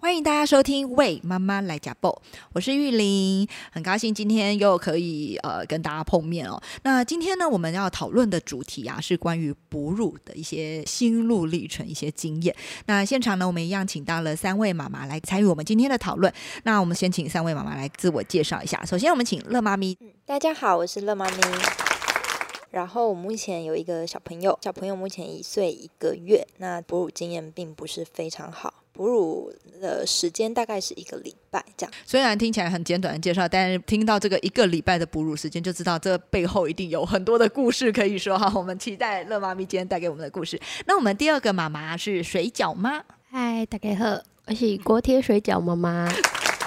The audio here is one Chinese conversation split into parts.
欢迎大家收听《喂妈妈来家报》，我是玉玲，很高兴今天又可以呃跟大家碰面哦。那今天呢，我们要讨论的主题啊是关于哺乳的一些心路历程、一些经验。那现场呢，我们一样请到了三位妈妈来参与我们今天的讨论。那我们先请三位妈妈来自我介绍一下。首先，我们请乐妈咪。大家好，我是乐妈咪。然后我目前有一个小朋友，小朋友目前一岁一个月。那哺乳经验并不是非常好。哺乳的时间大概是一个礼拜这样。虽然听起来很简短的介绍，但是听到这个一个礼拜的哺乳时间，就知道这背后一定有很多的故事可以说哈。我们期待乐妈咪今天带给我们的故事。那我们第二个妈妈是水饺妈。嗨，大家好，我是锅贴水饺妈妈。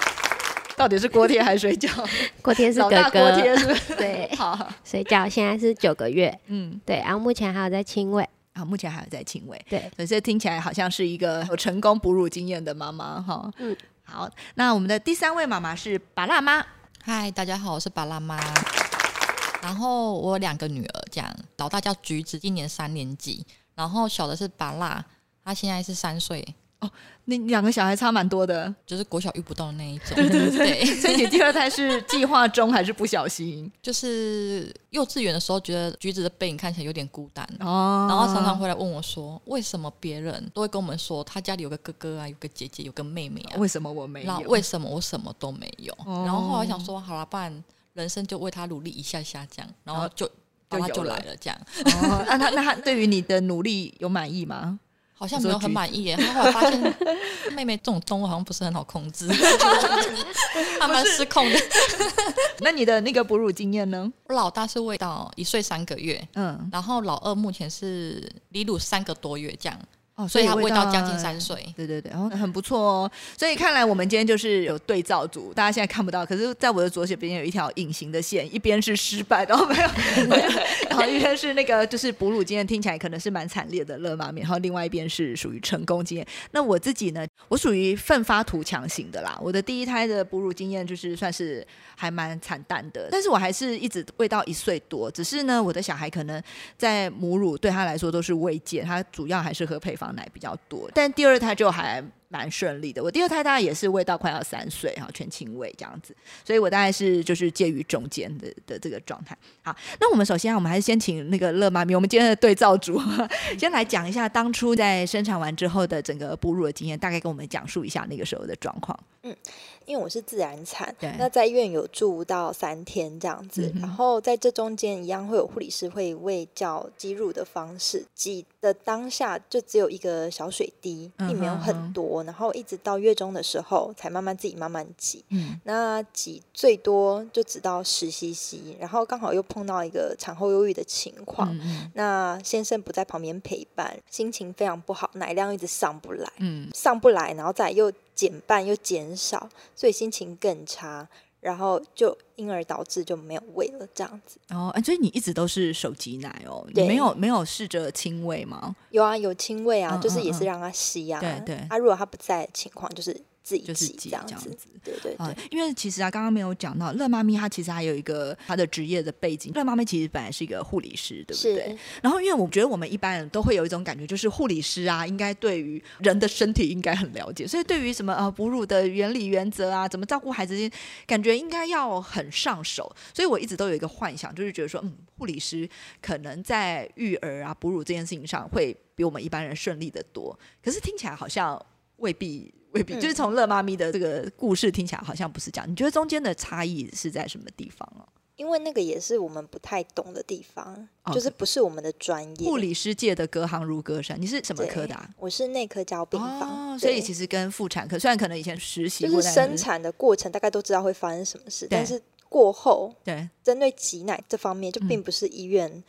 到底是锅贴还是水饺？锅贴是哥哥，锅贴是。对，好。水饺现在是九个月，嗯，对，然后目前还有在亲喂。啊，目前还有在亲喂，对，所以听起来好像是一个有成功哺乳经验的妈妈哈。嗯，好，那我们的第三位妈妈是巴辣妈。嗨，大家好，我是巴辣妈。然后我有两个女儿，这样，老大叫橘子，今年三年级，然后小的是巴辣，她现在是三岁。哦，那两个小孩差蛮多的，就是国小遇不到的那一种。对对对，所以你第二胎是计划中还是不小心？就是幼稚园的时候，觉得橘子的背影看起来有点孤单哦，然后常常会来问我说，为什么别人都会跟我们说他家里有个哥哥啊，有个姐姐，有个妹妹啊，为什么我没有？为什么我什么都没有？然后后来想说，好了，不然人生就为他努力一下下这样，然后就就就来了这样。哦，那他那他对于你的努力有满意吗？好像没有很满意耶，他后来发现妹妹这种动物好像不是很好控制，慢慢失控的。那你的那个哺乳经验呢？我老大是喂到一岁三个月，嗯，然后老二目前是离乳三个多月这样。哦，所以他味道将近三岁，对对对，然后很不错哦。所以看来我们今天就是有对照组，大家现在看不到，可是在我的左手边有一条隐形的线，一边是失败，然后没有，然后一边是那个就是哺乳经验听起来可能是蛮惨烈的乐妈面，然后另外一边是属于成功经验。那我自己呢，我属于奋发图强型的啦。我的第一胎的哺乳经验就是算是还蛮惨淡的，但是我还是一直喂到一岁多。只是呢，我的小孩可能在母乳对他来说都是喂介，他主要还是喝配方。奶比较多，但第二胎就还蛮顺利的。我第二胎大概也是喂到快要三岁哈，全亲喂这样子，所以我大概是就是介于中间的的这个状态。好，那我们首先我们还是先请那个乐妈咪，我们今天的对照组 先来讲一下当初在生产完之后的整个哺乳的经验，大概跟我们讲述一下那个时候的状况。嗯。因为我是自然产，那在医院有住到三天这样子，然后在这中间一样会有护理师会喂教挤乳的方式，挤的当下就只有一个小水滴，并没有很多，然后一直到月中的时候才慢慢自己慢慢挤，那挤最多就只到十 CC，然后刚好又碰到一个产后忧郁的情况，那先生不在旁边陪伴，心情非常不好，奶量一直上不来，上不来，然后再又。减半又减少，所以心情更差，然后就因而导致就没有喂了这样子。哦，哎所以你一直都是手挤奶哦，你没有没有试着亲喂吗？有啊，有亲喂啊，就是也是让他吸啊。对对，啊如果他不在情况，就是。自己就是这样子，对对对。因为其实啊，刚刚没有讲到乐妈咪，她其实还有一个她的职业的背景。乐妈咪其实本来是一个护理师，对不对？然后，因为我觉得我们一般人都会有一种感觉，就是护理师啊，应该对于人的身体应该很了解，所以对于什么呃哺乳的原理原则啊，怎么照顾孩子，感觉应该要很上手。所以我一直都有一个幻想，就是觉得说，嗯，护理师可能在育儿啊、哺乳这件事情上会比我们一般人顺利的多。可是听起来好像未必。未必，就是从乐妈咪的这个故事听起来好像不是这样。你觉得中间的差异是在什么地方啊？因为那个也是我们不太懂的地方，就是不是我们的专业。护理师界的隔行如隔山，你是什么科的？我是内科交病房，所以其实跟妇产科虽然可能以前实习，就是生产的过程大概都知道会发生什么事，但是过后对针对挤奶这方面就并不是医院。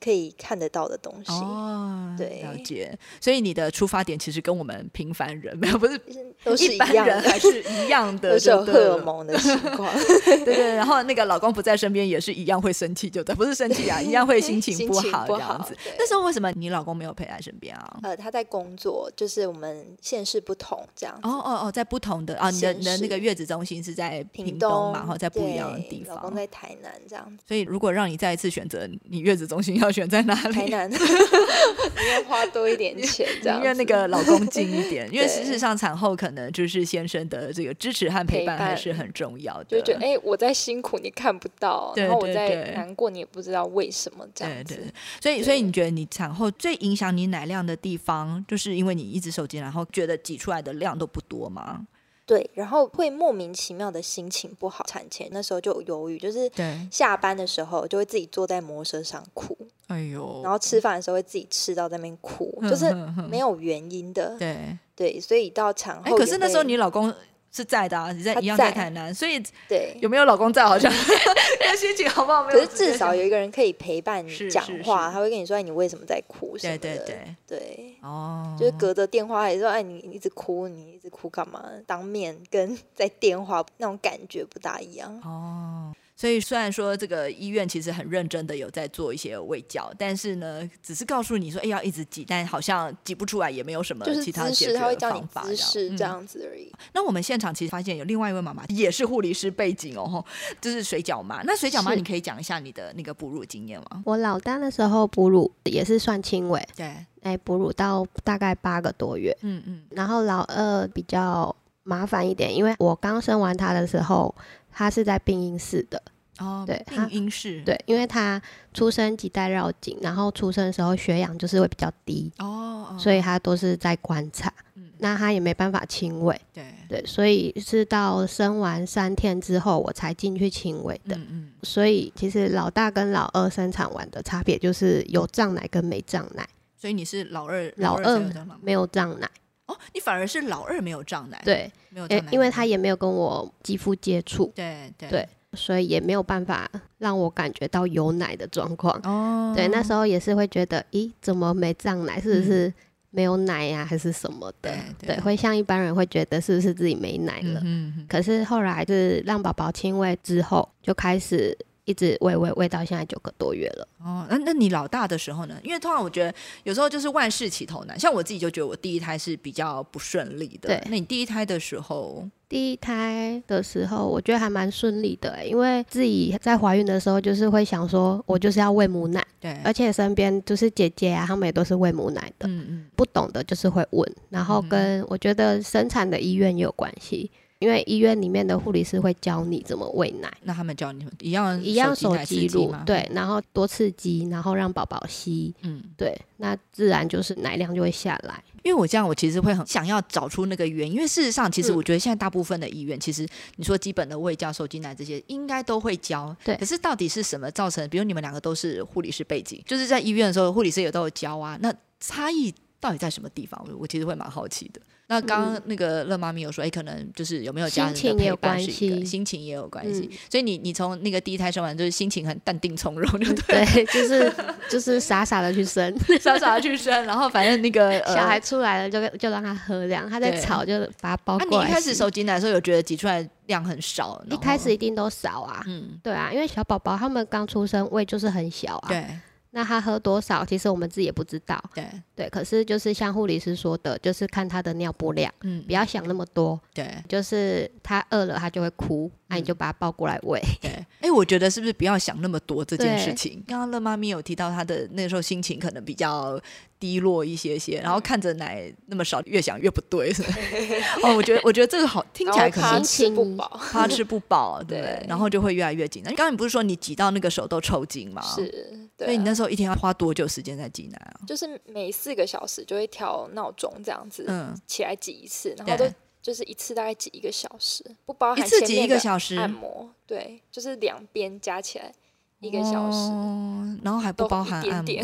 可以看得到的东西。哦，对，了解。所以你的出发点其实跟我们平凡人没有，不是 都是一般人还是一样的，都是有荷尔蒙的情况。对对，然后那个老公不在身边也是一样会生气，就对，不是生气啊，一样会心情不好这样子。那时候为什么你老公没有陪在身边啊？呃，他在工作，就是我们县市不同这样。哦哦哦，在不同的啊，你的你的那个月子中心是在屏东嘛，然后在不一样的地方。老公在台南这样。所以如果让你再一次选择，你月子中心要选在哪里？台南，因为花多一点钱，这样。因为那个老公近一点，因为事实上产后可能就是先生的这个支持和陪伴还是很重要的。就觉得哎，我在辛苦，你看不到；然后我在难过，你也不知道为什么这样子。所以，所以你觉得你产后最影响你奶量的地方，就是因为你一直手机，然后觉得挤出来的量都不多吗？对，然后会莫名其妙的心情不好，产前那时候就犹豫，就是下班的时候就会自己坐在摩车上哭，哎呦，然后吃饭的时候会自己吃到那边哭，就是没有原因的，对对，所以到产后，可是那时候你老公。是在的啊，你在一样在台南，所以对。有没有老公在好像，心情好不好？可是至少有一个人可以陪伴你讲话，他会跟你说哎你为什么在哭什么的，对对对。对。哦，就是隔着电话也说哎你一直哭你一直哭干嘛？当面跟在电话那种感觉不大一样。哦。所以虽然说这个医院其实很认真的有在做一些喂教，但是呢，只是告诉你说，哎，要一直挤，但好像挤不出来，也没有什么其他解决方法，姿势这样子而已。那我们现场其实发现有另外一位妈妈也是护理师背景哦，就是水饺妈。那水饺妈，你可以讲一下你的那个哺乳经验吗？我老大的时候哺乳也是算轻微，对，哎，哺乳到大概八个多月，嗯嗯。然后老二比较麻烦一点，因为我刚生完他的时候。他是在病因室的哦，对，病因室。对，因为他出生脐带绕颈，然后出生的时候血氧就是会比较低哦，所以他都是在观察，那他也没办法亲喂，对。对，所以是到生完三天之后我才进去亲喂的，嗯嗯，所以其实老大跟老二生产完的差别就是有胀奶跟没胀奶，所以你是老二，老二没有胀奶。哦，你反而是老二没有胀奶，对，没有胀奶，因为他也没有跟我肌肤接触，对对，所以也没有办法让我感觉到有奶的状况。哦，对，那时候也是会觉得，咦，怎么没胀奶？是不是没有奶呀，还是什么的？对，会像一般人会觉得是不是自己没奶了？嗯，可是后来就是让宝宝亲喂之后，就开始。一直喂喂喂到现在九个多月了哦，那那你老大的时候呢？因为通常我觉得有时候就是万事起头难，像我自己就觉得我第一胎是比较不顺利的。对，那你第一胎的时候，第一胎的时候我觉得还蛮顺利的，因为自己在怀孕的时候就是会想说，我就是要喂母奶，对，而且身边就是姐姐啊，她们也都是喂母奶的，嗯嗯，不懂的就是会问，然后跟我觉得生产的医院也有关系。因为医院里面的护理师会教你怎么喂奶，那他们教你一样一样手机录对，然后多刺激，然后让宝宝吸，嗯，对，那自然就是奶量就会下来。因为我这样，我其实会很想要找出那个原因，因为事实上，其实我觉得现在大部分的医院，其实你说基本的喂教、受精奶这些，应该都会教，对。可是到底是什么造成？比如你们两个都是护理师背景，就是在医院的时候，护理师也都有教啊，那差异到底在什么地方？我其实会蛮好奇的。那刚刚那个乐妈咪有说，哎，可能就是有没有家人的陪伴是一个，心情也有关系。所以你你从那个第一胎生完，就是心情很淡定从容，对对？就是就是傻傻的去生，傻傻的去生，然后反正那个 小孩出来了，就就让他喝量，他在吵就把他包过来。你一开始手挤奶的时候，有觉得挤出来量很少？一开始一定都少啊，嗯，对啊，因为小宝宝他们刚出生胃就是很小啊，对。那他喝多少？其实我们自己也不知道。对对，可是就是像护理师说的，就是看他的尿布量，嗯，不要想那么多。对，就是他饿了，他就会哭，那你就把它抱过来喂。对，哎，我觉得是不是不要想那么多这件事情？刚刚乐妈咪有提到，她的那时候心情可能比较。低落一些些，然后看着奶那么少，越想越不对。哦，我觉得，我觉得这个好听起来可能吃不饱，怕吃不饱，对，然后就会越来越紧张。刚刚你不是说你挤到那个手都抽筋吗？是，所以你那时候一天要花多久时间在挤奶啊？就是每四个小时就会调闹钟这样子，嗯，起来挤一次，然后都就是一次大概挤一个小时，不包含一次挤一个小时按摩，对，就是两边加起来。一个小时，然后还不包含按摩，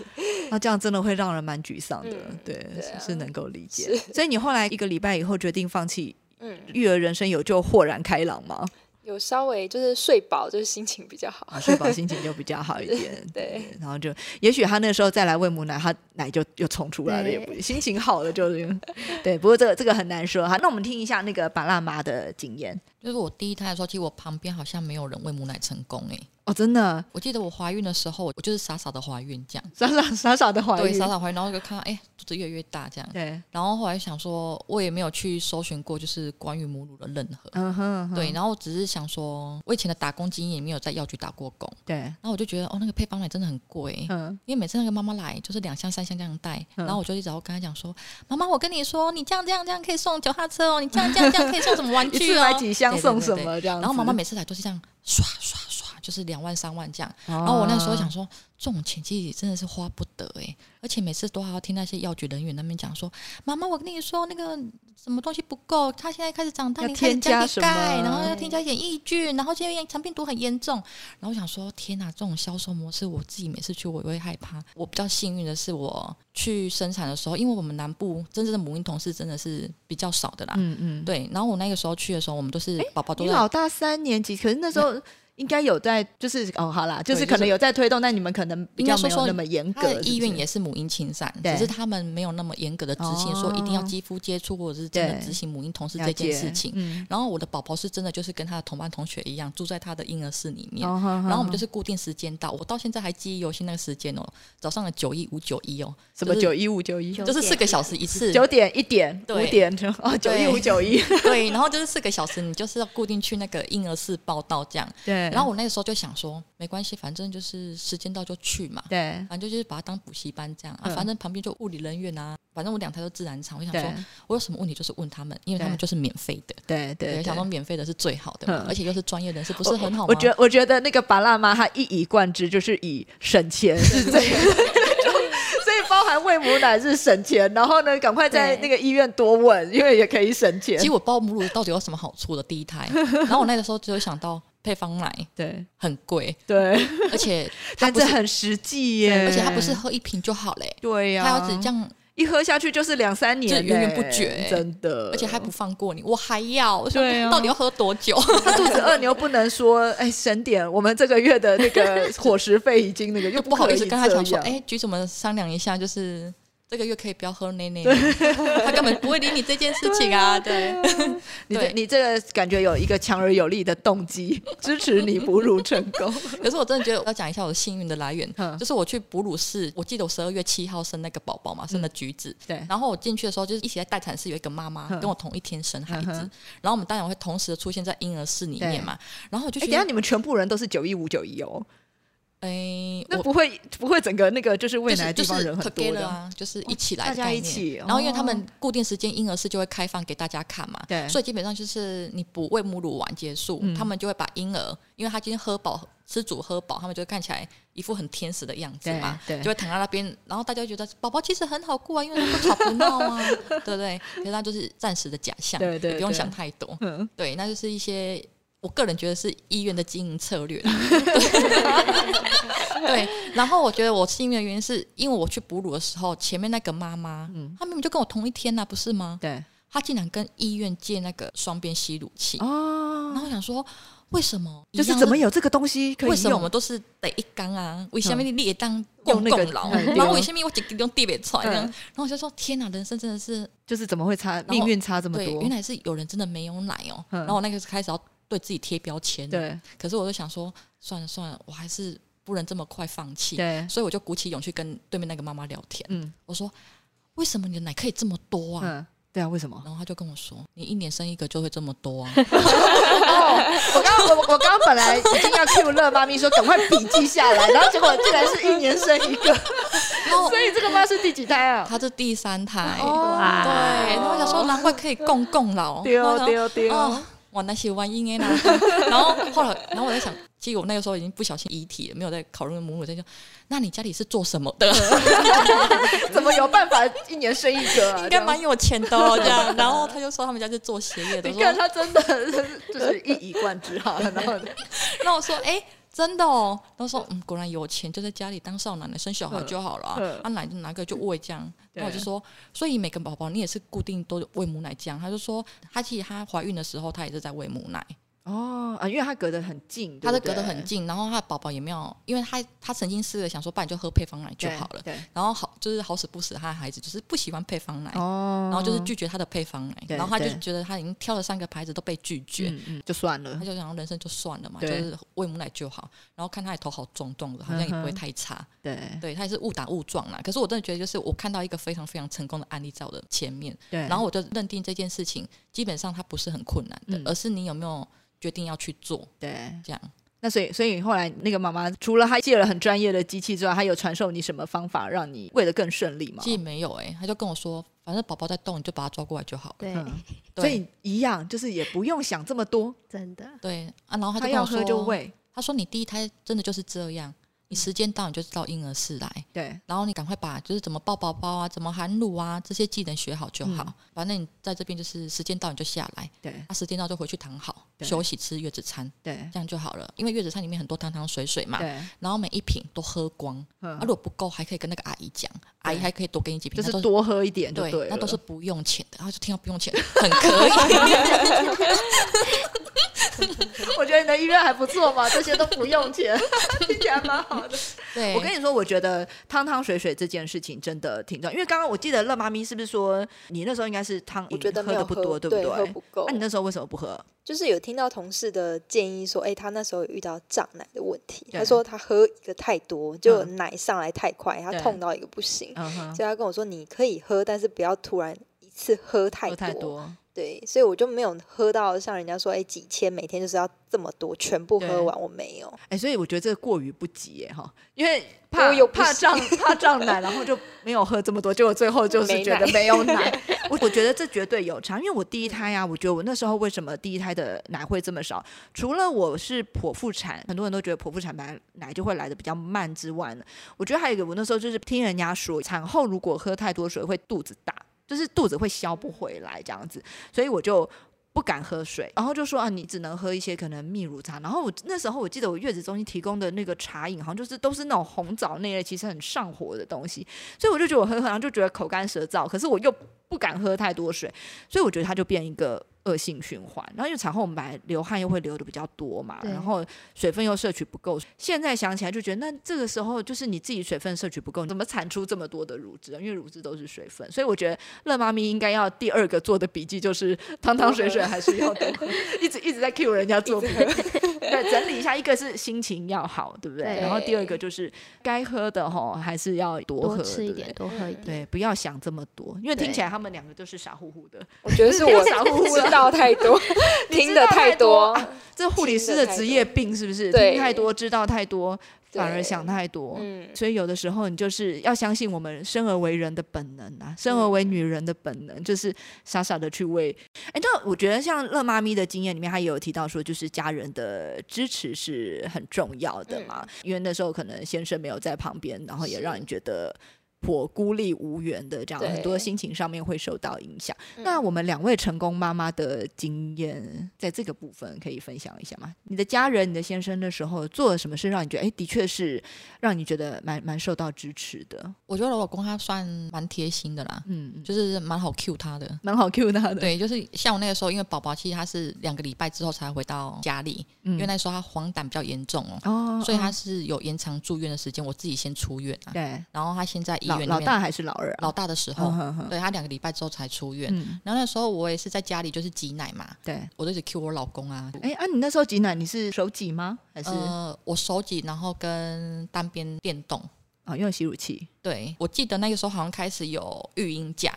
那这样真的会让人蛮沮丧的。对，是能够理解。所以你后来一个礼拜以后决定放弃，嗯，育儿人生有就豁然开朗吗？有稍微就是睡饱，就是心情比较好，睡饱心情就比较好一点。对，然后就也许他那时候再来喂母奶，他奶就又冲出来了，也不心情好了就是。对，不过这个这个很难说哈。那我们听一下那个巴辣妈的经验，就是我第一胎的时候，其实我旁边好像没有人喂母奶成功哎。哦，真的，我记得我怀孕的时候，我就是傻傻的怀孕这样，傻傻傻傻的怀孕，对，傻傻怀孕，然后就看到哎，肚子越来越大这样，对，然后后来想说，我也没有去搜寻过，就是关于母乳的任何，嗯哼，对，然后只是想说，我以前的打工经验也没有在药局打过工，对，然后我就觉得哦，那个配方奶真的很贵，嗯，因为每次那个妈妈来就是两箱三箱这样带，然后我就一直要跟她讲说，妈妈，我跟你说，你这样这样这样可以送脚踏车哦，你这样这样这样可以送什么玩具哦，买几箱送什么这样，然后妈妈每次来都是这样刷刷刷。就是两万三万这样，然后我那时候想说，这种钱其实真的是花不得哎，而且每次都还要听那些药局人员那边讲说，妈妈，我跟你说那个什么东西不够，他现在开始长大，你开始加点钙，然后要添加？一点抑菌，然后现在肠病毒很严重，然后我想说，天哪，这种销售模式，我自己每次去我也会害怕。我比较幸运的是，我去生产的时候，因为我们南部真正的母婴同事真的是比较少的啦，嗯嗯，对，然后我那个时候去的时候，我们都是宝宝都老大三年级，可是那时候。应该有在，就是哦，好啦，就是可能有在推动，但你们可能比较没有那么严格。意愿也是母婴亲善，只是他们没有那么严格的执行，说一定要肌肤接触或者是真的执行母婴同事这件事情。然后我的宝宝是真的就是跟他的同班同学一样，住在他的婴儿室里面。然后我们就是固定时间到，我到现在还记忆犹新那个时间哦，早上的九一五九一哦，什么九一五九一，就是四个小时一次，九点一点五点哦，九一五九一，对，然后就是四个小时，你就是要固定去那个婴儿室报道这样。对，然后我那个时候就想。想说没关系，反正就是时间到就去嘛。对，反正就是把它当补习班这样啊。反正旁边就物理人员啊。反正我两台都自然产，我想说，我有什么问题就是问他们，因为他们就是免费的。对对，想说免费的是最好的，而且又是专业人士，不是很好吗？我觉我觉得那个巴辣妈她一以贯之就是以省钱是这样，所以包含喂母奶是省钱，然后呢，赶快在那个医院多问，因为也可以省钱。其实我包母乳到底有什么好处的？第一胎，然后我那个时候只有想到。配方奶对。很贵，对，而且 但是很实际耶，而且它不是喝一瓶就好嘞，对呀，它要只这样一喝下去就是两三年，源源不绝，真的，而且还不放过你，我还要，对啊，到底要喝多久？他肚子饿你又不能说，哎，省点，我们这个月的那个伙食费已经那个，又不好意思跟他讲说，哎，局怎么商量一下，就是。这个月可以不要喝奶奶，他根本不会理你这件事情啊！对，你这你这个感觉有一个强而有力的动机 支持你哺乳成功。可是我真的觉得要讲一下我的幸运的来源，就是我去哺乳室，我记得我十二月七号生那个宝宝嘛，生的橘子。对，然后我进去的时候就是一起在待产室有一个妈妈跟我同一天生孩子，然后我们当然会同时的出现在婴儿室里面嘛。然后我就哎，等下你们全部人都是九一五九一哦。哎，那不会不会整个那个就是喂奶的地方人很多的，就是一起来大家一起。然后因为他们固定时间婴儿室就会开放给大家看嘛，对，所以基本上就是你不喂母乳完结束，他们就会把婴儿，因为他今天喝饱吃足喝饱，他们就看起来一副很天使的样子嘛，对，就会躺在那边，然后大家觉得宝宝其实很好过啊，因为他不吵不闹啊，对不对？可是他就是暂时的假象，对对，不用想太多，对，那就是一些。我个人觉得是医院的经营策略，对。然后我觉得我幸运的原因是因为我去哺乳的时候，前面那个妈妈，嗯，她明明就跟我同一天呐，不是吗？对。她竟然跟医院借那个双边吸乳器哦。然后我想说，为什么？就是怎么有这个东西可以为什么我们都是得一缸啊？为什么你也当用共劳？然后为什么我只用地别穿？然后我就说，天哪，人生真的是就是怎么会差命运差这么多？原来是有人真的没有奶哦。然后我那个开始要。对自己贴标签，对。可是我就想说，算了算了，我还是不能这么快放弃。对。所以我就鼓起勇气跟对面那个妈妈聊天。嗯。我说：“为什么你的奶可以这么多啊？”嗯。对啊，为什么？然后他就跟我说：“你一年生一个就会这么多啊。”我刚我我刚刚本来已经要 Q 乐妈咪说赶快笔记下来，然后结果竟然是一年生一个。所以这个妈是第几胎啊？她是第三胎。哇。对。然后想说，难怪可以共共老。丢丢丢。哇，那些玩意哎啦，然后后来，然后我在想，其实我那个时候已经不小心遗体了，没有在考虑母乳，在说，那你家里是做什么的？怎么有办法一年生一个？应该蛮有钱的哦，这样。然后他就说他们家是做鞋业的，你看他真的就是一以贯之哈。然后，那我说，哎。真的哦，他说嗯，果然有钱，就在家里当少奶奶生小孩就好了，啊奶拿个就喂这样。那我就说，所以每个宝宝你也是固定都喂母奶这样。他就说，他其实他怀孕的时候，他也是在喂母奶。哦啊，因为他隔得很近，他是隔得很近，然后他的宝宝也没有，因为他他曾经试着想说，不然就喝配方奶就好了。对，然后好就是好死不死，他的孩子就是不喜欢配方奶，哦，然后就是拒绝他的配方奶，然后他就觉得他已经挑了三个牌子都被拒绝，嗯嗯，就算了，他就想人生就算了嘛，就是喂母奶就好。然后看他也头好壮壮的，好像也不会太差。对，对他也是误打误撞啦。可是我真的觉得，就是我看到一个非常非常成功的案例在我的前面，对，然后我就认定这件事情基本上它不是很困难的，而是你有没有决定要去做。对，这样。那所以，所以后来那个妈妈除了她借了很专业的机器之外，她有传授你什么方法让你喂得更顺利吗？其实没有哎，他就跟我说，反正宝宝在动，你就把他抓过来就好了。对，所以一样，就是也不用想这么多，真的。对啊，然后她要喝就喂。她说：“你第一胎真的就是这样。”你时间到你就知道婴儿室来，对，然后你赶快把就是怎么抱宝宝啊，怎么含乳啊这些技能学好就好。反正你在这边就是时间到你就下来，对，啊时间到就回去躺好休息吃月子餐，对，这样就好了。因为月子餐里面很多汤汤水水嘛，对，然后每一瓶都喝光，啊如果不够还可以跟那个阿姨讲，阿姨还可以多给你几瓶，就是多喝一点，对，那都是不用钱的。然后就听到不用钱，很可以。我觉得你的医院还不错嘛，这些都不用钱，听起来蛮好的。对，我跟你说，我觉得汤汤水水这件事情真的挺重要。因为刚刚我记得乐妈咪是不是说你那时候应该是汤，我觉得喝的不多，对不对？喝不够。那你那时候为什么不喝？就是有听到同事的建议说，哎，他那时候有遇到胀奶的问题。他说他喝一个太多，就奶上来太快，他痛到一个不行。所以他跟我说，你可以喝，但是不要突然一次喝太多。对，所以我就没有喝到像人家说，哎，几千每天就是要这么多，全部喝完我没有。哎，所以我觉得这个过于不及耶哈，因为怕有怕胀 怕胀奶，然后就没有喝这么多，结果最后就是觉得没有奶。我我觉得这绝对有差，因为我第一胎啊，我觉得我那时候为什么第一胎的奶会这么少？除了我是剖腹产，很多人都觉得剖腹产奶奶就会来的比较慢之外呢，我觉得还有一个，我那时候就是听人家说，产后如果喝太多水会肚子大。就是肚子会消不回来这样子，所以我就不敢喝水，然后就说啊，你只能喝一些可能蜜乳茶。然后我那时候我记得我月子中心提供的那个茶饮，好像就是都是那种红枣那类，其实很上火的东西，所以我就觉得我喝，喝，然后就觉得口干舌燥，可是我又不敢喝太多水，所以我觉得它就变一个。恶性循环，然后因为产后我们来流汗又会流的比较多嘛，然后水分又摄取不够。现在想起来就觉得，那这个时候就是你自己水分摄取不够，怎么产出这么多的乳汁啊？因为乳汁都是水分，所以我觉得乐妈咪应该要第二个做的笔记就是汤汤水水还是要多，一直一直在 cue 人家做 对，整理一下，一个是心情要好，对不对？然后第二个就是该喝的吼还是要多喝，吃一点，多喝一点，对，不要想这么多，因为听起来他们两个都是傻乎乎的。我觉得是我傻乎乎的。知道太多，听的太多，这护理师的职业病是不是？听太多，知道太多，反而想太多。嗯，所以有的时候你就是要相信我们生而为人的本能啊，生而为女人的本能，就是傻傻的去为。哎，那我觉得像乐妈咪的经验里面，她也有提到说，就是家人的支持是很重要的嘛，因为那时候可能先生没有在旁边，然后也让你觉得。颇孤立无援的这样，很多心情上面会受到影响。那我们两位成功妈妈的经验，在这个部分可以分享一下吗？你的家人、你的先生的时候做了什么事，让你觉得哎，的确是让你觉得蛮蛮受到支持的？我觉得我老公他算蛮贴心的啦，嗯，就是蛮好 Q 他的，蛮好 Q 他的。对，就是像我那个时候，因为宝宝其实他是两个礼拜之后才回到家里，因为那时候他黄疸比较严重哦，所以他是有延长住院的时间。我自己先出院啊，对，然后他现在。老老大还是老二？老大的时候，对他两个礼拜之后才出院。然后那时候我也是在家里就是挤奶嘛，对我都是 Q 我老公啊。哎啊，你那时候挤奶你是手挤吗？还是呃，我手挤，然后跟单边电动啊，用吸乳器。对我记得那个时候好像开始有育婴假，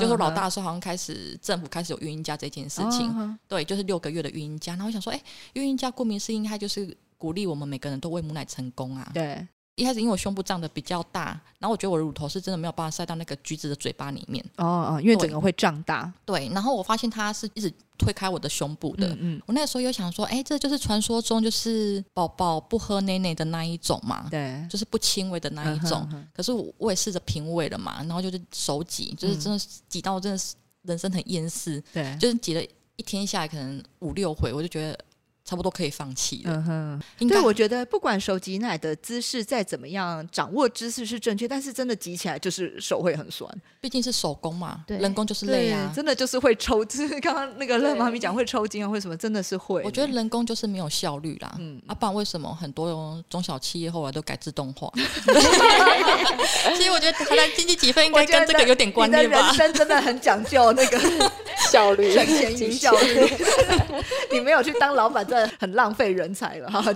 就是老大的时候好像开始政府开始有育婴假这件事情。对，就是六个月的育婴假。然后我想说，哎，育婴假顾名思义，它就是鼓励我们每个人都喂母奶成功啊。对。一开始因为我胸部胀的比较大，然后我觉得我的乳头是真的没有办法塞到那个橘子的嘴巴里面。哦哦，因为整个会胀大。对，然后我发现它是一直推开我的胸部的。嗯。我那个时候有想说，哎，这就是传说中就是宝宝不喝奶奶的那一种嘛？对。就是不亲喂的那一种。可是我也试着平喂了嘛，然后就是手挤，就是真的挤到真的是人生很厌世。对。就是挤了一天下来可能五六回，我就觉得。差不多可以放弃了。嗯哼，对，我觉得不管手挤奶的姿势再怎么样，掌握姿势是正确，但是真的挤起来就是手会很酸，毕竟是手工嘛，人工就是累啊，真的就是会抽。就是刚刚那个乐妈咪讲会抽筋啊，为什么？真的是会。我觉得人工就是没有效率啦。嗯，啊，不然为什么很多中小企业后来都改自动化？其实我觉得台湾经济几分应该跟这个有点关联吧。人生真的很讲究那个效率、省钱与效率。你没有去当老板，真的很浪费人才了哈。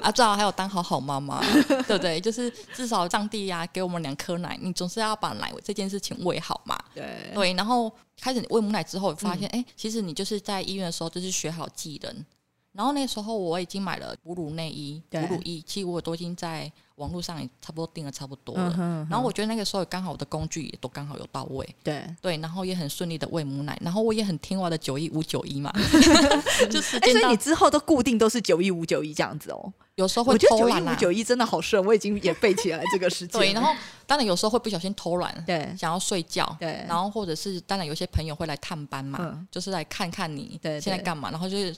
啊，最好还有当好好妈妈，对不对？就是至少上帝呀给我们两颗奶，你总是要把奶这件事情喂好嘛。对对，然后开始喂母奶之后，发现哎，其实你就是在医院的时候就是学好技能。然后那时候我已经买了哺乳内衣、哺乳衣，其实我都已经在网络上也差不多订了差不多了。然后我觉得那个时候刚好我的工具也都刚好有到位。对对，然后也很顺利的喂母奶，然后我也很听话的九一五九一嘛。就是，所以你之后都固定都是九一五九一这样子哦。有时候会偷懒啊。九一真的好顺，我已经也背起来这个事情。对，然后当然有时候会不小心偷懒，对，想要睡觉，对，然后或者是当然有些朋友会来探班嘛，就是来看看你现在干嘛，然后就是。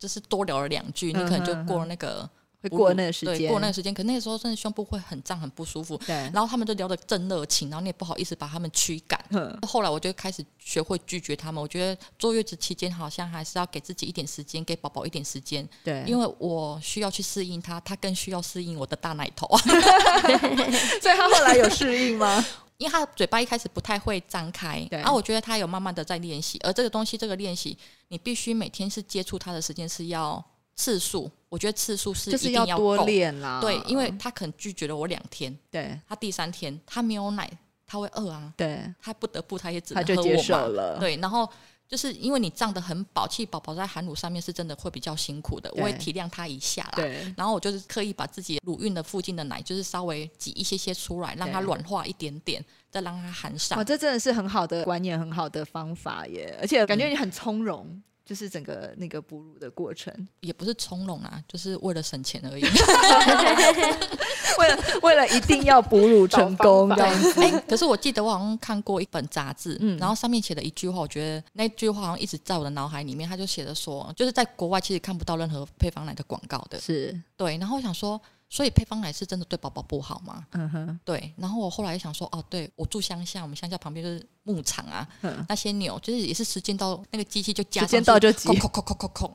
就是多聊了两句，你可能就过了那个会过那个时间，过那个时间。可那个时候真的胸部会很胀，很不舒服。对。然后他们就聊得正热情，然后你也不好意思把他们驱赶。后来我就开始学会拒绝他们。我觉得坐月子期间好像还是要给自己一点时间，给宝宝一点时间。对。因为我需要去适应他，他更需要适应我的大奶头。所以他后来有适应吗？因为他嘴巴一开始不太会张开，啊，我觉得他有慢慢的在练习，而这个东西，这个练习，你必须每天是接触他的时间是要次数，我觉得次数是就是要多练啦，对，因为他可能拒绝了我两天，对，他第三天他没有奶，他会饿啊，对，他不得不他也只能喝我嘛，对，然后。就是因为你胀得很饱，其实宝宝在含乳上面是真的会比较辛苦的，我会体谅他一下啦。对。然后我就是刻意把自己乳晕的附近的奶，就是稍微挤一些些出来，让它软化一点点，再让它含上。哇，这真的是很好的观念，很好的方法耶！而且感觉你很从容。就是整个那个哺乳的过程，也不是从容啊，就是为了省钱而已。为了为了一定要哺乳成功，这样子。哎，可是我记得我好像看过一本杂志，嗯，然后上面写的一句话，我觉得那句话好像一直在我的脑海里面。他就写的说，就是在国外其实看不到任何配方奶的广告的，是对。然后我想说。所以配方奶是真的对宝宝不好吗？嗯哼，对。然后我后来想说，哦，对我住乡下，我们乡下旁边就是牧场啊，那些牛就是也是时间到，那个机器就加，时间到就挤，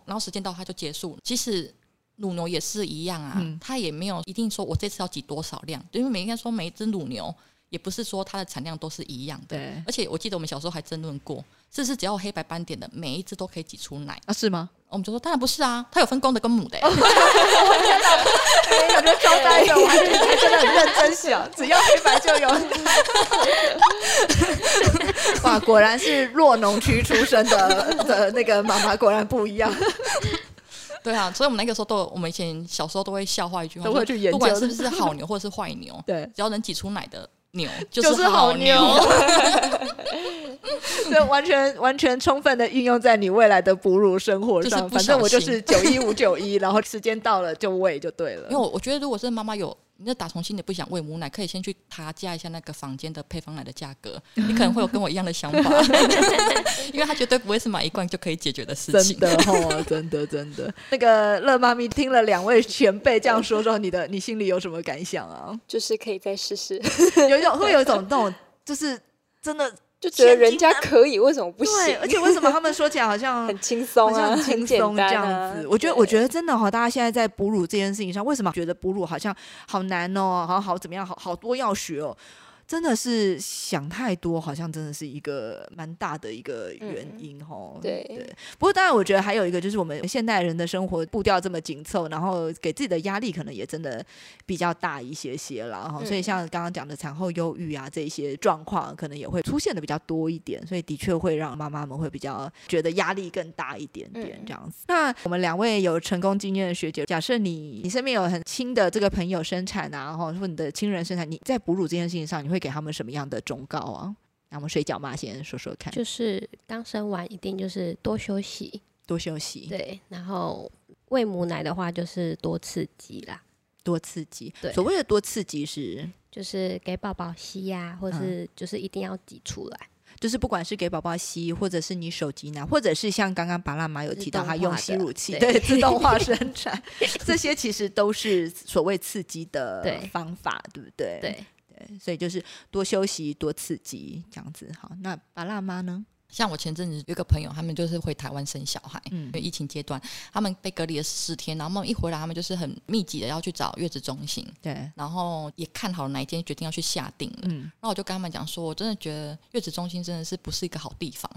然后时间到它就结束。其实乳牛也是一样啊，它也没有一定说我这次要挤多少量，因为每天说每一只乳牛。也不是说它的产量都是一样的，对。而且我记得我们小时候还争论过，是不是只要黑白斑点的每一只都可以挤出奶啊？是吗？我们就说当然不是啊，它有分公的跟母的。我天哪！我觉得招待的，我真的很认真想，只要黑白就有。哇，果然是弱农区出身的的那个妈妈，果然不一样。对啊，所以我们那个时候都，我们以前小时候都会笑话一句话，都会去研究，不管是不是好牛或者是坏牛，对，只要能挤出奶的。牛就是好牛，这 完全完全充分的运用在你未来的哺乳生活上。反正我就是九一五九一，然后时间到了就喂就对了。因为我我觉得，如果是妈妈有。你那打从心里不想喂母奶，可以先去他加一下那个房间的配方奶的价格，你可能会有跟我一样的想法，因为他绝对不会是买一罐就可以解决的事情。真的哦，真的真的。那个乐妈咪听了两位前辈这样说之后，你的你心里有什么感想啊？就是可以再试试，有一种会有一种那种，就是真的。就觉得人家可以，为什么不行？对，而且为什么他们说起来好像 很轻松啊，很轻松这样子？我觉得，我觉得真的哈，大家现在在哺乳这件事情上，为什么觉得哺乳好像好难哦？好好怎么样？好好多要学哦。真的是想太多，好像真的是一个蛮大的一个原因哦。对对，不过当然，我觉得还有一个就是我们现代人的生活步调这么紧凑，然后给自己的压力可能也真的比较大一些些了哈。所以像刚刚讲的产后忧郁啊这些状况，可能也会出现的比较多一点，所以的确会让妈妈们会比较觉得压力更大一点点这样子。那我们两位有成功经验的学姐，假设你你身边有很亲的这个朋友生产啊，或者说你的亲人生产，你在哺乳这件事情上，你会。会给他们什么样的忠告啊？那我们水饺妈先说说看。就是刚生完一定就是多休息，多休息。对，然后喂母奶的话就是多刺激啦，多刺激。对，所谓的多刺激是，就是给宝宝吸呀，或是就是一定要挤出来。就是不管是给宝宝吸，或者是你手机拿，或者是像刚刚巴拉妈有提到，他用吸乳器，对，自动化生产，这些其实都是所谓刺激的方法，对不？对对，所以就是多休息，多刺激，这样子。好，那巴辣妈呢？像我前阵子有个朋友，他们就是回台湾生小孩，因为疫情阶段，他们被隔离了十天，然后一回来，他们就是很密集的要去找月子中心，对，然后也看好哪一天决定要去下定了，嗯，然后我就跟他们讲说，我真的觉得月子中心真的是不是一个好地方，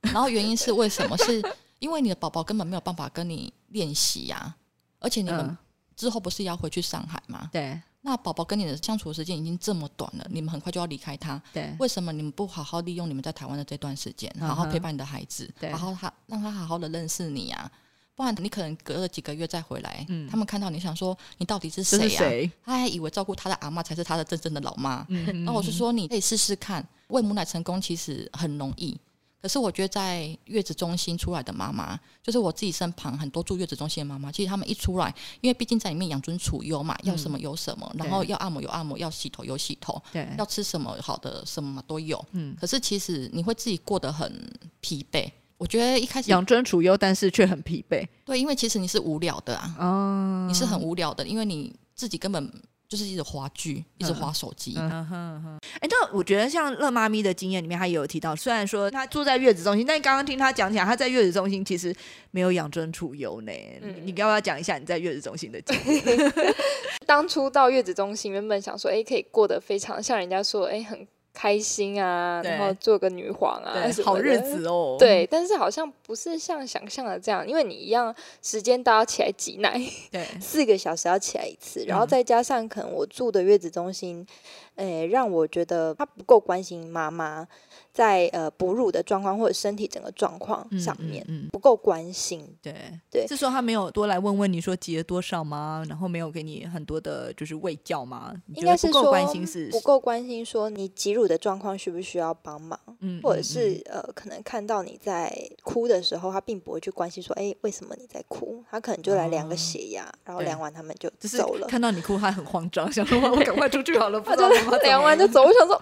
然后原因是为什么？是因为你的宝宝根本没有办法跟你练习呀，而且你们之后不是要回去上海吗？对。那宝宝跟你的相处时间已经这么短了，你们很快就要离开他，对？为什么你们不好好利用你们在台湾的这段时间，好好陪伴你的孩子，好好他让他好好的认识你呀？不然你可能隔了几个月再回来，他们看到你想说你到底是谁呀？他还以为照顾他的阿妈才是他的真正的老妈。那我是说你可以试试看，喂母奶成功其实很容易。可是我觉得在月子中心出来的妈妈，就是我自己身旁很多住月子中心的妈妈，其实他们一出来，因为毕竟在里面养尊处优嘛，要什么有什么，然后要按摩有按摩，要洗头有洗头，对，要吃什么好的什么都有。嗯，可是其实你会自己过得很疲惫。我觉得一开始养尊处优，但是却很疲惫。对，因为其实你是无聊的啊，哦，你是很无聊的，因为你自己根本。就是一直滑剧，一直滑手机。嗯哼哼。哎，那我觉得像乐妈咪的经验里面，她也有提到，虽然说她住在月子中心，但刚刚听她讲起来，她在月子中心其实没有养尊处优呢。你要不要讲一下你在月子中心的经验？当初到月子中心，原本想说，哎，可以过得非常像人家说，哎，很。开心啊，然后做个女皇啊，好日子哦。对，但是好像不是像想象的这样，因为你一样时间都要起来挤奶，对，四个小时要起来一次，然后再加上可能我住的月子中心，诶，让我觉得他不够关心妈妈。在呃哺乳的状况或者身体整个状况上面不够关心，对对，是说他没有多来问问你说挤了多少吗？然后没有给你很多的就是喂教吗？应该是不够关心是不够关心，说你挤乳的状况需不需要帮忙？嗯，或者是呃可能看到你在哭的时候，他并不会去关心说，哎，为什么你在哭？他可能就来量个血压，然后量完他们就走了。看到你哭，他很慌张，想说我赶快出去好了。他就量完就走，我想说。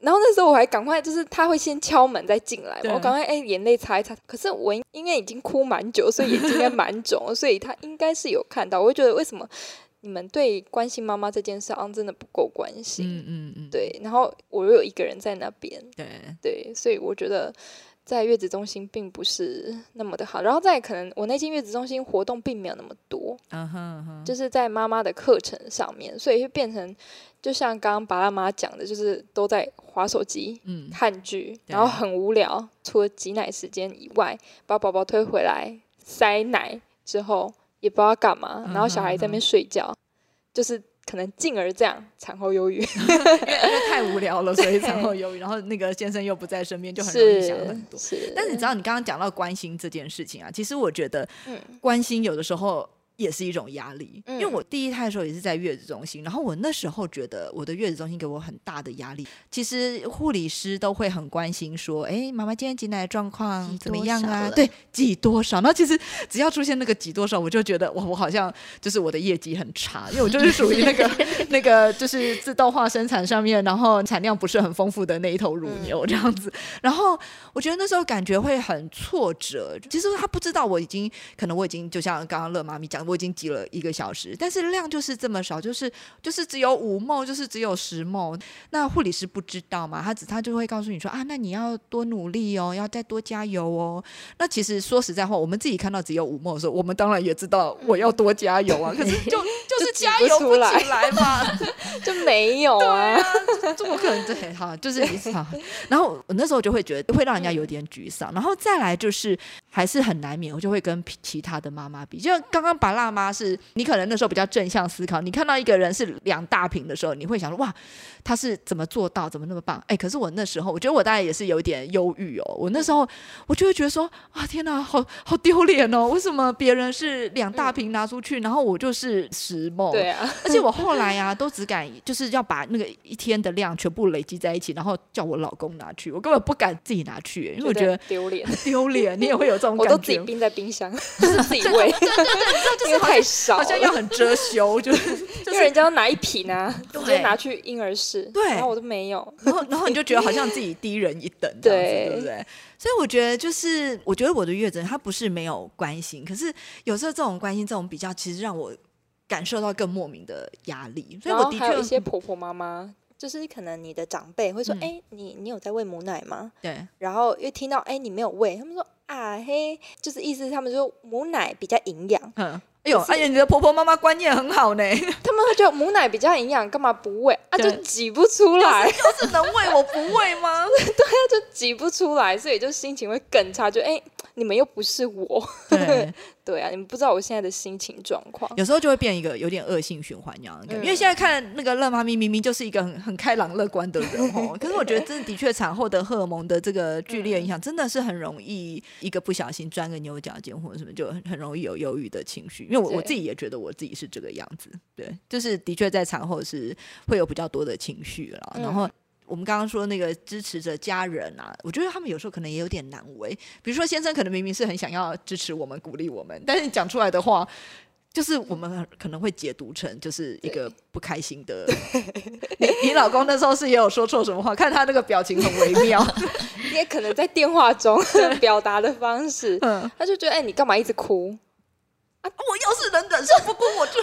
然后那时候我还赶快，就是他会先敲门再进来，我赶快哎眼泪擦一擦。可是我应该已经哭蛮久，所以眼睛应该蛮肿，所以他应该是有看到。我就觉得为什么你们对关心妈妈这件事真的不够关心？嗯嗯嗯，对。然后我又有一个人在那边，对对，所以我觉得。在月子中心并不是那么的好，然后再可能我那间月子中心活动并没有那么多，嗯哼，就是在妈妈的课程上面，所以就变成就像刚刚爸爸妈妈讲的，就是都在划手机、嗯，看剧，然后很无聊。除了挤奶时间以外，把宝宝推回来塞奶之后，也不知道干嘛，然后小孩在那边睡觉，就是。可能进而这样产后忧郁，因为太无聊了，所以产后忧郁。然后那个先生又不在身边，就很容易想很多。但是你知道，你刚刚讲到关心这件事情啊，其实我觉得，关心有的时候。也是一种压力，因为我第一胎的时候也是在月子中心，然后我那时候觉得我的月子中心给我很大的压力。其实护理师都会很关心说：“哎，妈妈今天挤奶的状况怎么样啊？”对，挤多少？那其实只要出现那个挤多少，我就觉得哇，我好像就是我的业绩很差，因为我就是属于那个 那个就是自动化生产上面，然后产量不是很丰富的那一头乳牛这样子。然后我觉得那时候感觉会很挫折。其实他不知道我已经可能我已经就像刚刚乐妈咪讲。我已经挤了一个小时，但是量就是这么少，就是就是只有五梦，就是只有十梦。那护理师不知道嘛？他只他就会告诉你说啊，那你要多努力哦，要再多加油哦。那其实说实在话，我们自己看到只有五梦的时候，我们当然也知道我要多加油啊。可是就就是加油不起来嘛，就没有啊，怎么可能？对，哈，就是哈。然后我那时候就会觉得会让人家有点沮丧。然后再来就是还是很难免，我就会跟其他的妈妈比，就像刚刚把。爸妈是你可能那时候比较正向思考，你看到一个人是两大瓶的时候，你会想说哇，他是怎么做到，怎么那么棒？哎，可是我那时候，我觉得我大概也是有点忧郁哦。我那时候我就会觉得说啊，天哪，好好丢脸哦！为什么别人是两大瓶拿出去，然后我就是十梦？对啊，而且我后来啊，都只敢就是要把那个一天的量全部累积在一起，然后叫我老公拿去，我根本不敢自己拿去，因为我觉得丢脸，丢脸。你也会有这种感觉？我都自己冰在冰箱，就 是自己喂。因为太少，好像要很遮羞，就是 因为人家要拿一瓶啊，直接拿去婴儿室，对，然后我都没有，然后然后你就觉得好像自己低人一等，对，对不对？所以我觉得就是，我觉得我的月子他不是没有关心，可是有时候这种关心、这种比较，其实让我感受到更莫名的压力。所以我的确有一些婆婆妈妈。就是可能你的长辈会说，哎，你你有在喂母奶吗？对。然后又听到，哎，你没有喂，他们说啊嘿，就是意思他们说母奶比较营养。嗯。哎呦，哎呀，你的婆婆妈妈观念很好呢。他们会觉得母奶比较营养，干嘛不喂？啊，就挤不出来。就是能喂，我不喂吗？对啊，就挤不出来，所以就心情会更差。就哎。你们又不是我，对 对啊，你们不知道我现在的心情状况，有时候就会变一个有点恶性循环一样的。因为现在看那个乐妈咪，明明就是一个很很开朗乐观的人哦，可是我觉得真的的确产后的荷尔蒙的这个剧烈影响，真的是很容易一个不小心钻个牛角尖或者什么，就很很容易有忧郁的情绪。因为我我自己也觉得我自己是这个样子，对，就是的确在产后是会有比较多的情绪了，然后。我们刚刚说那个支持着家人啊，我觉得他们有时候可能也有点难为。比如说先生可能明明是很想要支持我们、鼓励我们，但是讲出来的话，就是我们可能会解读成就是一个不开心的。你你老公那时候是也有说错什么话？看他那个表情很微妙，也可能在电话中 表达的方式，他就觉得哎，你干嘛一直哭？我要是能忍受不哭，我 就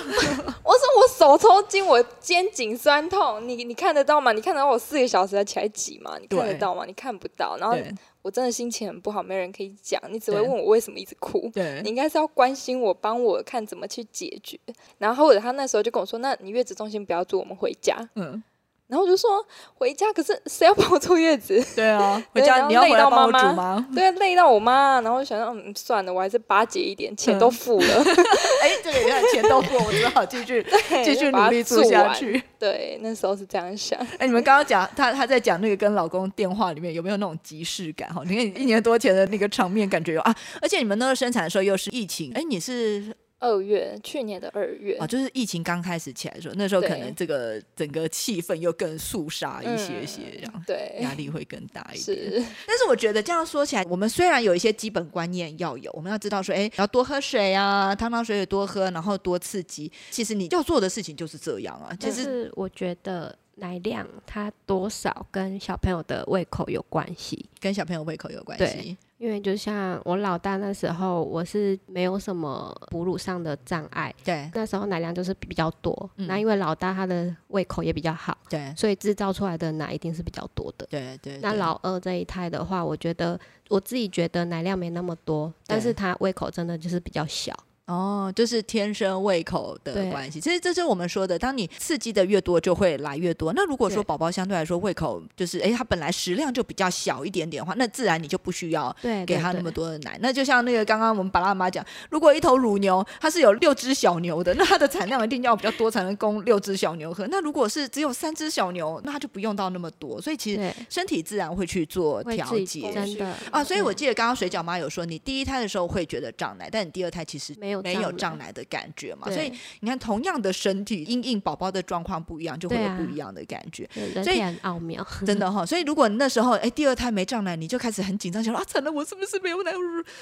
我说我手抽筋，我肩颈酸痛，你你看得到吗？你看得到我四个小时才起来挤吗？你看得到吗？你看不到。然后我真的心情很不好，没人可以讲，你只会问我为什么一直哭。对，你应该是要关心我，帮我看怎么去解决。然后或者他那时候就跟我说：“那你月子中心不要住，我们回家。”嗯。然后我就说回家，可是谁要帮我坐月子？对啊，回家你要累到妈妈，对啊，累到我妈。然后想想，嗯，算了，我还是巴结一点，钱都付了。哎，这个看钱都付，我只好继续继续努力做下去。对，那时候是这样想。哎，你们刚刚讲他他在讲那个跟老公电话里面有没有那种即视感？哈，你看一年多前的那个场面，感觉有啊。而且你们那个生产的时候又是疫情，哎，你是。二月，去年的二月啊，就是疫情刚开始起来的时候，那时候可能这个整个气氛又更肃杀一些些，这样对压力会更大一点。但是我觉得这样说起来，我们虽然有一些基本观念要有，我们要知道说，哎，要多喝水啊，汤汤水水多喝，然后多刺激。其实你要做的事情就是这样啊。其实我觉得奶量它多少跟小朋友的胃口有关系，跟小朋友胃口有关系。因为就像我老大那时候，我是没有什么哺乳上的障碍，对，那时候奶量就是比较多。那因为老大他的胃口也比较好，对，所以制造出来的奶一定是比较多的。对对。那老二这一胎的话，我觉得我自己觉得奶量没那么多，但是他胃口真的就是比较小。哦，就是天生胃口的关系。其实这是我们说的，当你刺激的越多，就会来越多。那如果说宝宝相对来说胃口就是，哎，他本来食量就比较小一点点的话，那自然你就不需要给他那么多的奶。那就像那个刚刚我们巴拉妈讲，如果一头乳牛它是有六只小牛的，那它的产量一定要比较多才能供六只小牛喝。那如果是只有三只小牛，那它就不用到那么多。所以其实身体自然会去做调节，真的啊。所以我记得刚刚水饺妈有说，你第一胎的时候会觉得胀奶，但你第二胎其实没有没有胀奶。的感觉嘛，所以你看，同样的身体，因应宝宝的状况不一样，就会有不一样的感觉。所以很奥妙，真的哈。所以如果那时候哎，第二胎没胀奶，你就开始很紧张，想啊，惨了，我是不是没有奶？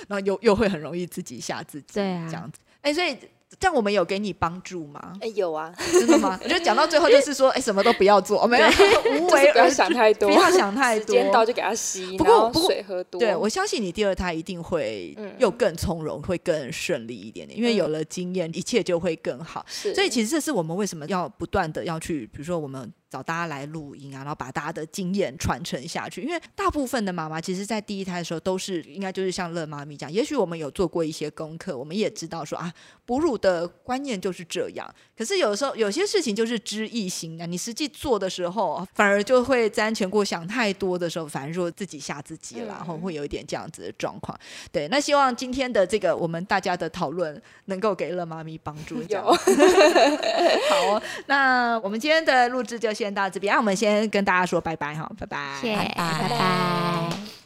然后又又会很容易自己吓自己，对啊，这样子。哎，所以。这样我们有给你帮助吗？哎，有啊，真的吗？我觉得讲到最后就是说，哎，什么都不要做，没有无为，不要想太多，不要想太多，时间到就给他吸，不过水喝多。对我相信你第二胎一定会又更从容，会更顺利一点点，因为有了经验，一切就会更好。所以其实这是我们为什么要不断的要去，比如说我们。找大家来录音啊，然后把大家的经验传承下去。因为大部分的妈妈其实，在第一胎的时候都是应该就是像乐妈咪讲，也许我们有做过一些功课，我们也知道说啊，哺乳的观念就是这样。可是有的时候有些事情就是知易行啊，你实际做的时候，反而就会瞻前顾想太多的时候，反而说自己吓自己了，然后会有一点这样子的状况。对，那希望今天的这个我们大家的讨论能够给乐妈咪帮助。有，好，那我们今天的录制就先。先到这边，那我们先跟大家说拜拜哈，拜拜，拜拜，拜拜。